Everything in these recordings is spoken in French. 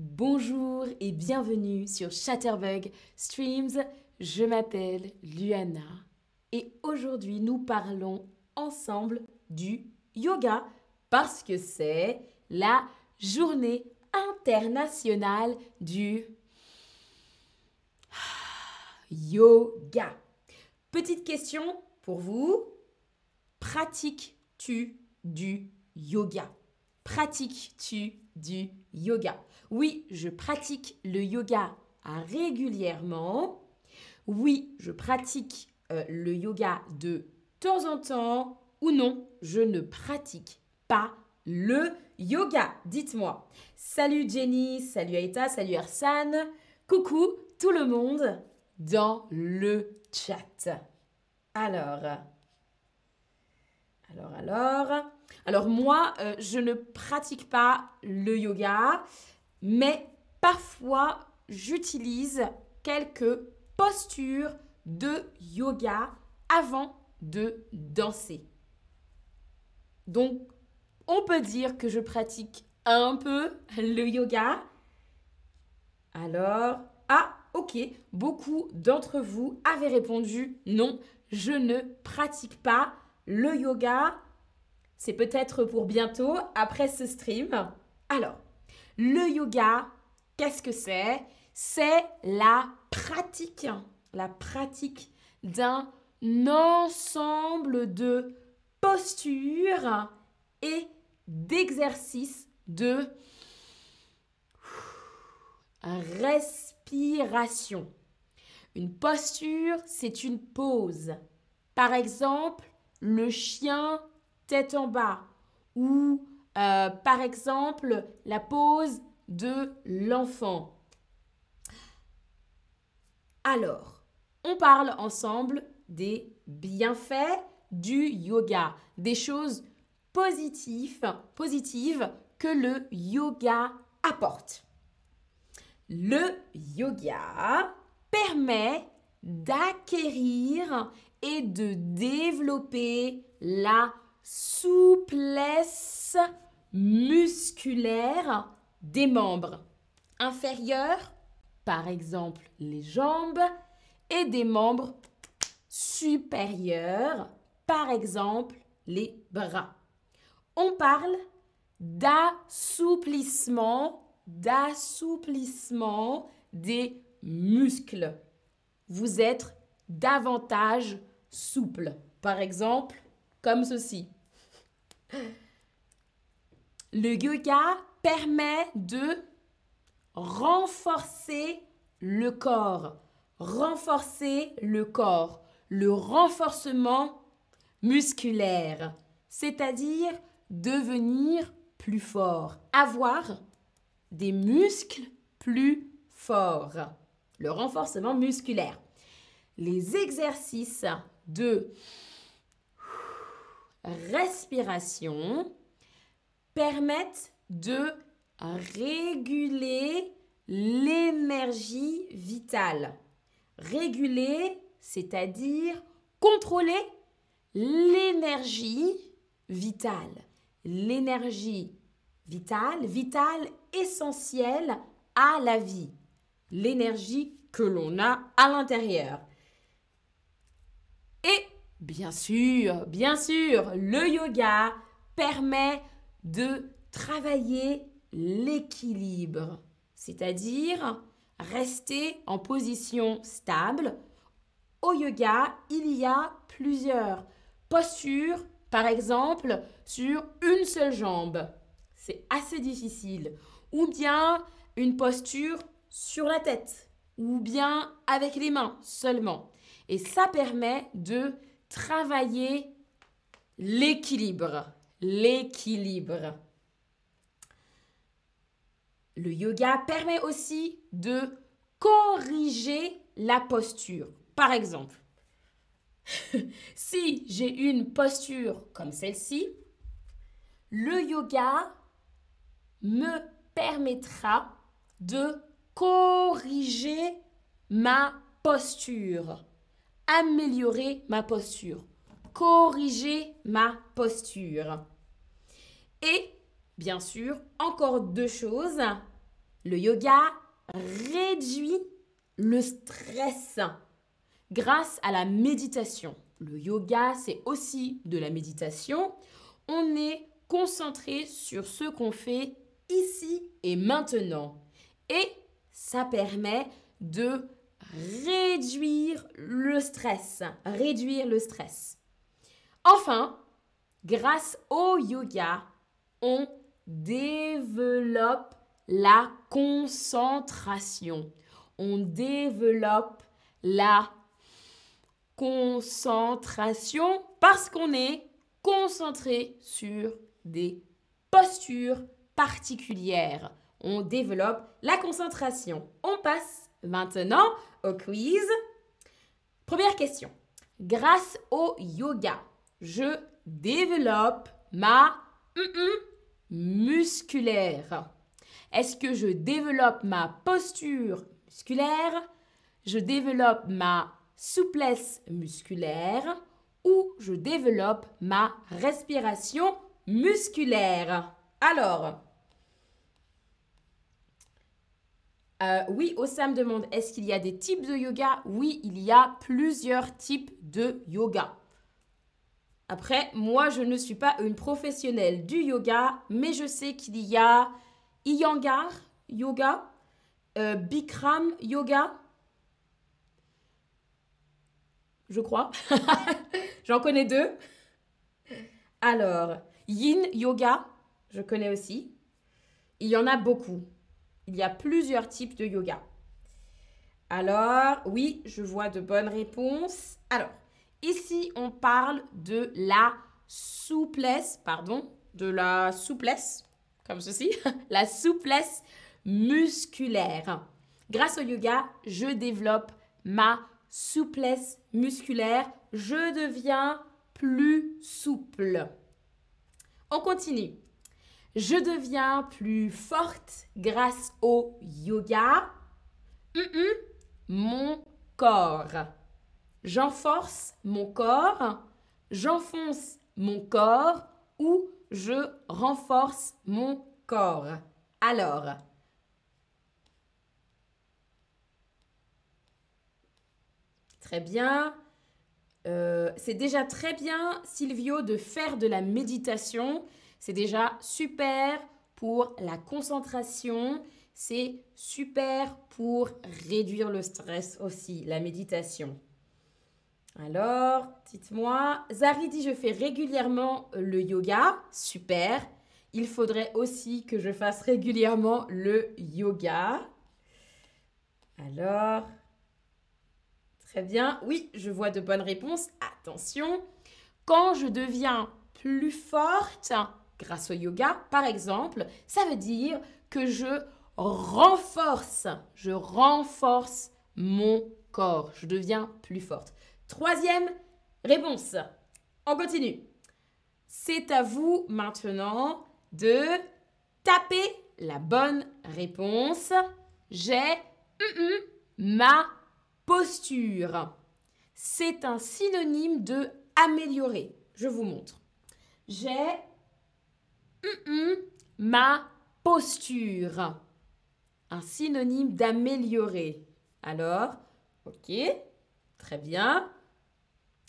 Bonjour et bienvenue sur Chatterbug Streams. Je m'appelle Luana et aujourd'hui nous parlons ensemble du yoga parce que c'est la journée internationale du yoga. Petite question pour vous. Pratiques-tu du yoga? Pratiques-tu du yoga? Oui, je pratique le yoga régulièrement. Oui, je pratique euh, le yoga de temps en temps. Ou non, je ne pratique pas le yoga. Dites-moi. Salut Jenny, salut Aïta, salut Arsane. Coucou tout le monde dans le chat. Alors, alors, alors. Alors moi, euh, je ne pratique pas le yoga, mais parfois j'utilise quelques postures de yoga avant de danser. Donc, on peut dire que je pratique un peu le yoga. Alors, ah, ok, beaucoup d'entre vous avaient répondu non, je ne pratique pas le yoga. C'est peut-être pour bientôt, après ce stream. Alors, le yoga, qu'est-ce que c'est? C'est la pratique, la pratique d'un ensemble de postures et d'exercices de respiration. Une posture, c'est une pose. Par exemple, le chien tête en bas ou euh, par exemple la pose de l'enfant. Alors, on parle ensemble des bienfaits du yoga, des choses positives, positives que le yoga apporte. Le yoga permet d'acquérir et de développer la souplesse musculaire des membres inférieurs, par exemple les jambes, et des membres supérieurs, par exemple les bras. On parle d'assouplissement, d'assouplissement des muscles. Vous êtes davantage souple. Par exemple, comme ceci. Le yoga permet de renforcer le corps. Renforcer le corps. Le renforcement musculaire. C'est-à-dire devenir plus fort. Avoir des muscles plus forts. Le renforcement musculaire les exercices de respiration permettent de réguler l'énergie vitale. Réguler, c'est-à-dire contrôler l'énergie vitale. L'énergie vitale, vitale, essentielle à la vie. L'énergie que l'on a à l'intérieur. Bien sûr, bien sûr, le yoga permet de travailler l'équilibre, c'est-à-dire rester en position stable. Au yoga, il y a plusieurs postures, par exemple, sur une seule jambe. C'est assez difficile. Ou bien une posture sur la tête, ou bien avec les mains seulement. Et ça permet de travailler l'équilibre. L'équilibre. Le yoga permet aussi de corriger la posture. Par exemple, si j'ai une posture comme celle-ci, le yoga me permettra de corriger ma posture améliorer ma posture, corriger ma posture. Et bien sûr, encore deux choses. Le yoga réduit le stress grâce à la méditation. Le yoga, c'est aussi de la méditation. On est concentré sur ce qu'on fait ici et maintenant. Et ça permet de réduire le stress. Réduire le stress. Enfin, grâce au yoga, on développe la concentration. On développe la concentration parce qu'on est concentré sur des postures particulières. On développe la concentration. On passe maintenant au quiz. Première question. Grâce au yoga, je développe ma musculaire. Est-ce que je développe ma posture musculaire Je développe ma souplesse musculaire ou je développe ma respiration musculaire? Alors, euh, oui, Osam demande, est-ce qu'il y a des types de yoga? Oui, il y a plusieurs types de yoga. Après, moi, je ne suis pas une professionnelle du yoga, mais je sais qu'il y a Iyengar yoga, euh, Bikram yoga, je crois. J'en connais deux. Alors, Yin Yoga, je connais aussi. Il y en a beaucoup. Il y a plusieurs types de yoga. Alors, oui, je vois de bonnes réponses. Alors, ici, on parle de la souplesse, pardon, de la souplesse, comme ceci, la souplesse musculaire. Grâce au yoga, je développe ma souplesse musculaire, je deviens plus souple. On continue. Je deviens plus forte grâce au yoga. mon corps. J'enforce mon corps, j'enfonce mon corps ou je renforce mon corps. Alors, Très bien. Euh, c'est déjà très bien, Silvio, de faire de la méditation. C'est déjà super pour la concentration. C'est super pour réduire le stress aussi, la méditation. Alors, dites-moi, Zari dit je fais régulièrement le yoga. Super. Il faudrait aussi que je fasse régulièrement le yoga. Alors, Très bien. Oui, je vois de bonnes réponses. Attention. Quand je deviens plus forte grâce au yoga, par exemple, ça veut dire que je renforce, je renforce mon corps. Je deviens plus forte. Troisième réponse. On continue. C'est à vous maintenant de taper la bonne réponse. J'ai ma Posture. C'est un synonyme de améliorer. Je vous montre. J'ai ma posture. Un synonyme d'améliorer. Alors, ok, très bien.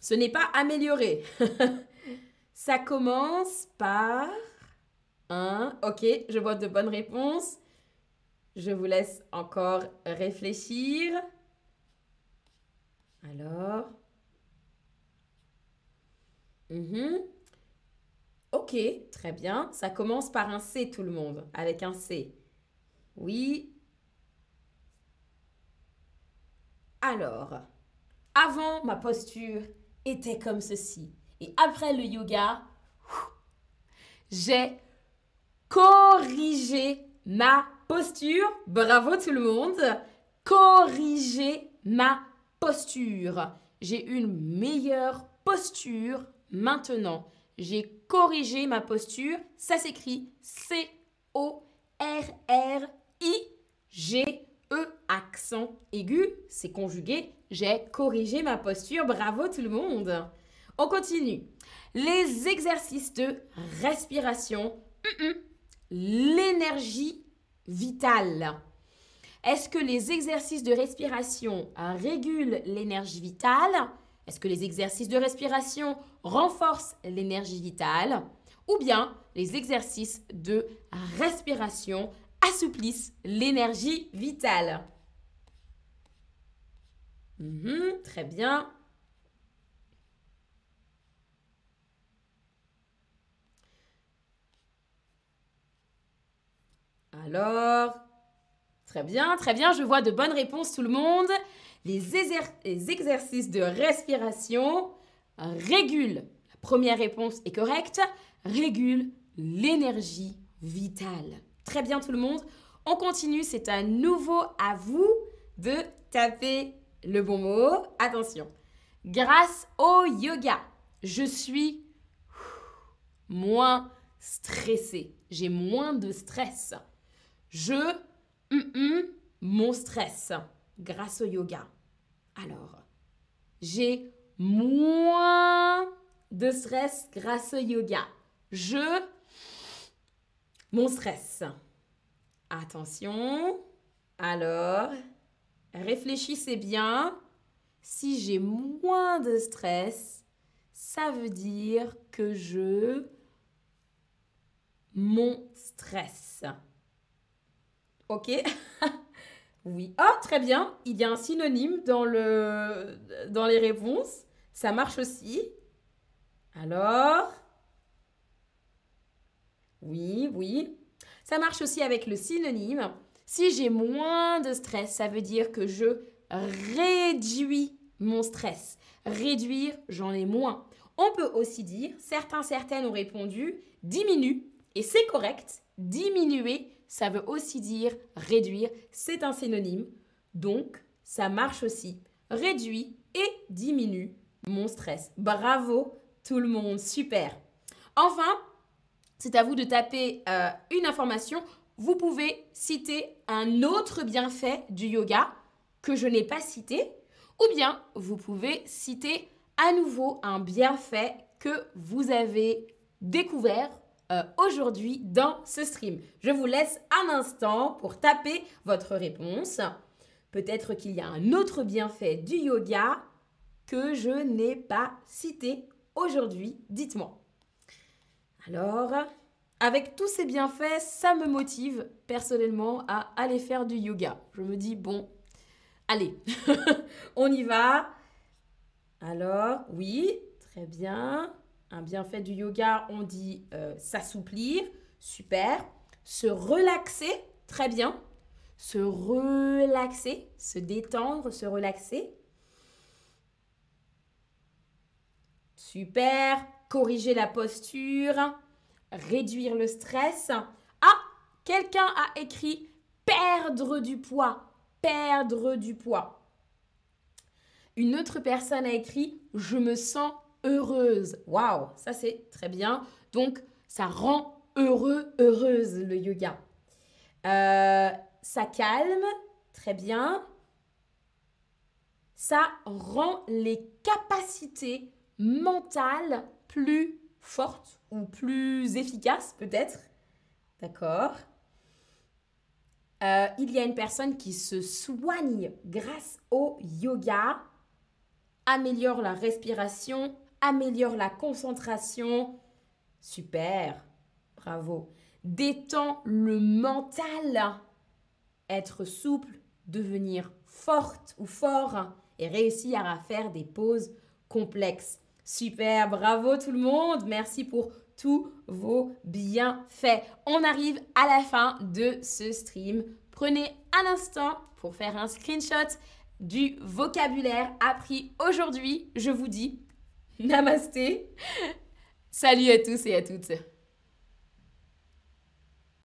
Ce n'est pas améliorer. Ça commence par un. Ok, je vois de bonnes réponses. Je vous laisse encore réfléchir. Alors. Mhm. Ok, très bien. Ça commence par un C, tout le monde, avec un C. Oui. Alors, avant, ma posture était comme ceci. Et après le yoga, j'ai corrigé ma posture. Bravo tout le monde. Corrigé ma posture. J'ai une meilleure posture maintenant. J'ai corrigé ma posture. Ça s'écrit C-O-R-R-I-G-E, accent aigu. C'est conjugué. J'ai corrigé ma posture. Bravo tout le monde. On continue. Les exercices de respiration. L'énergie vitale. Est-ce que les exercices de respiration régulent l'énergie vitale? Est-ce que les exercices de respiration renforcent l'énergie vitale Ou bien les exercices de respiration assouplissent l'énergie vitale mhm, Très bien. Alors, très bien, très bien, je vois de bonnes réponses tout le monde. Les, exercices de respiration régulent, la première réponse est correcte, régulent l'énergie vitale. Très bien tout le monde, on continue, c'est à nouveau à vous de taper le bon mot. Attention, grâce au yoga, je suis moins stressée, j'ai moins de stress. Je, mon stress grâce au yoga. Alors, j'ai moins de stress grâce au yoga. Je, mon stress. Attention. Alors, réfléchissez bien. Si j'ai moins de stress, ça veut dire que je mon stress. Ok? Oui. Ah, très bien. Il y a un synonyme dans, dans les réponses. Ça marche aussi. Alors? Oui, oui. Ça marche aussi avec le synonyme. Si j'ai moins de stress, ça veut dire que je réduis mon stress. Réduire, j'en ai moins. On peut aussi dire, certains, certaines ont répondu, diminue. Et c'est correct. Diminuer, ça veut aussi dire réduire, c'est un synonyme. Donc, ça marche aussi. Réduit et diminue mon stress. Bravo tout le monde, super. Enfin, c'est à vous de taper euh, une information. Vous pouvez citer un autre bienfait du yoga que je n'ai pas cité, ou bien vous pouvez citer à nouveau un bienfait que vous avez découvert euh, aujourd'hui dans ce stream. Je vous laisse un instant pour taper votre réponse. Peut-être qu'il y a un autre bienfait du yoga que je n'ai pas cité aujourd'hui. Dites-moi. Alors, avec tous ces bienfaits, ça me motive personnellement à aller faire du yoga. Je me dis, bon, allez, on y va. Alors, oui, très bien. Un bienfait du yoga, on dit euh, s'assouplir, super. Se relaxer, très bien. Se relaxer, se détendre, se relaxer. Super. Corriger la posture, réduire le stress. Ah, quelqu'un a écrit perdre du poids, perdre du poids. Une autre personne a écrit je me sens heureuse. Waouh, ça c'est très bien. Donc, ça rend heureux, heureuse le yoga. Euh, ça calme, très bien. Ça rend les capacités mentales plus fortes ou plus efficaces peut-être. D'accord euh, Il y a une personne qui se soigne grâce au yoga, améliore la respiration, améliore la concentration. Super, bravo. Détend le mental. Être souple, devenir forte ou fort et réussir à faire des pauses complexes. Super, bravo tout le monde. Merci pour tous vos bienfaits. On arrive à la fin de ce stream. Prenez un instant pour faire un screenshot du vocabulaire appris aujourd'hui. Je vous dis Namasté. Salut à tous et à toutes.